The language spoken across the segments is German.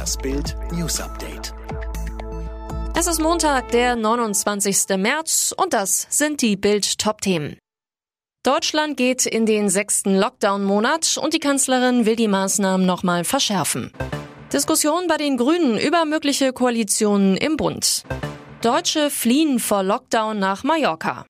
Das Bild News Update. Es ist Montag, der 29. März und das sind die Bild Top-Themen. Deutschland geht in den sechsten Lockdown-Monat und die Kanzlerin will die Maßnahmen nochmal verschärfen. Diskussion bei den Grünen über mögliche Koalitionen im Bund. Deutsche fliehen vor Lockdown nach Mallorca.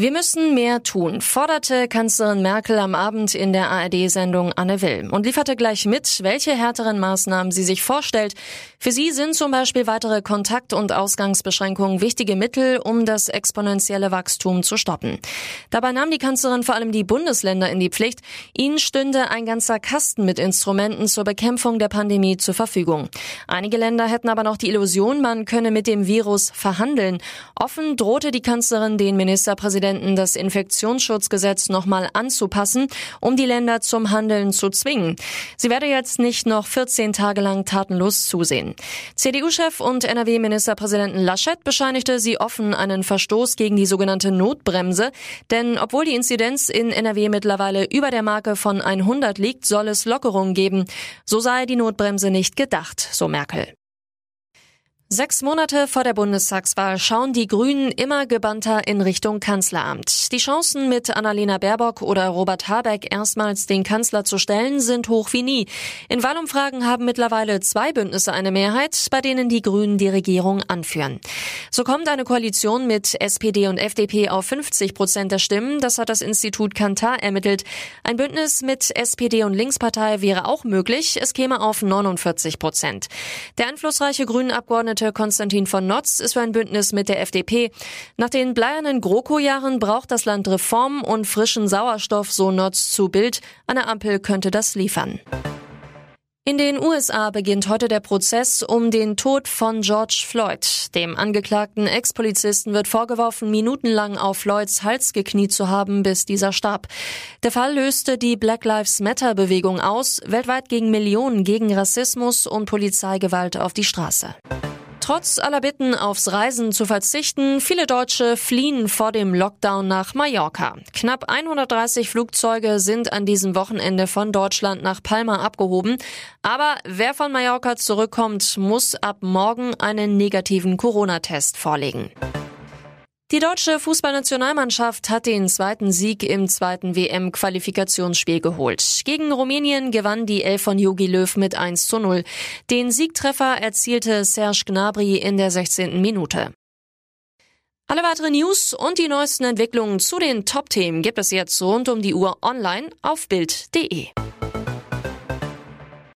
Wir müssen mehr tun, forderte Kanzlerin Merkel am Abend in der ARD-Sendung Anne Will und lieferte gleich mit, welche härteren Maßnahmen sie sich vorstellt. Für sie sind zum Beispiel weitere Kontakt- und Ausgangsbeschränkungen wichtige Mittel, um das exponentielle Wachstum zu stoppen. Dabei nahm die Kanzlerin vor allem die Bundesländer in die Pflicht. Ihnen stünde ein ganzer Kasten mit Instrumenten zur Bekämpfung der Pandemie zur Verfügung. Einige Länder hätten aber noch die Illusion, man könne mit dem Virus verhandeln. Offen drohte die Kanzlerin den Ministerpräsidenten Präsidenten das Infektionsschutzgesetz nochmal anzupassen, um die Länder zum Handeln zu zwingen. Sie werde jetzt nicht noch 14 Tage lang tatenlos zusehen. CDU-Chef und NRW-Ministerpräsidenten Laschet bescheinigte sie offen einen Verstoß gegen die sogenannte Notbremse, denn obwohl die Inzidenz in NRW mittlerweile über der Marke von 100 liegt, soll es Lockerungen geben. So sei die Notbremse nicht gedacht, so Merkel. Sechs Monate vor der Bundestagswahl schauen die Grünen immer gebannter in Richtung Kanzleramt. Die Chancen, mit Annalena Baerbock oder Robert Habeck erstmals den Kanzler zu stellen, sind hoch wie nie. In Wahlumfragen haben mittlerweile zwei Bündnisse eine Mehrheit, bei denen die Grünen die Regierung anführen. So kommt eine Koalition mit SPD und FDP auf 50 Prozent der Stimmen. Das hat das Institut Kantar ermittelt. Ein Bündnis mit SPD und Linkspartei wäre auch möglich. Es käme auf 49 Prozent. Der einflussreiche grünen Abgeordnete Konstantin von Notz ist für ein Bündnis mit der FDP. Nach den bleiernen GroKo-Jahren braucht das Land Reformen und frischen Sauerstoff, so Notz zu Bild. Eine Ampel könnte das liefern. In den USA beginnt heute der Prozess um den Tod von George Floyd. Dem angeklagten Ex-Polizisten wird vorgeworfen, minutenlang auf Floyds Hals gekniet zu haben, bis dieser starb. Der Fall löste die Black Lives Matter-Bewegung aus. Weltweit gegen Millionen gegen Rassismus und Polizeigewalt auf die Straße. Trotz aller Bitten aufs Reisen zu verzichten, viele Deutsche fliehen vor dem Lockdown nach Mallorca. Knapp 130 Flugzeuge sind an diesem Wochenende von Deutschland nach Palma abgehoben. Aber wer von Mallorca zurückkommt, muss ab morgen einen negativen Corona-Test vorlegen. Die deutsche Fußballnationalmannschaft hat den zweiten Sieg im zweiten WM-Qualifikationsspiel geholt. Gegen Rumänien gewann die Elf von Jogi Löw mit 1 zu 0. Den Siegtreffer erzielte Serge Gnabry in der 16. Minute. Alle weitere News und die neuesten Entwicklungen zu den Top-Themen gibt es jetzt rund um die Uhr online auf Bild.de.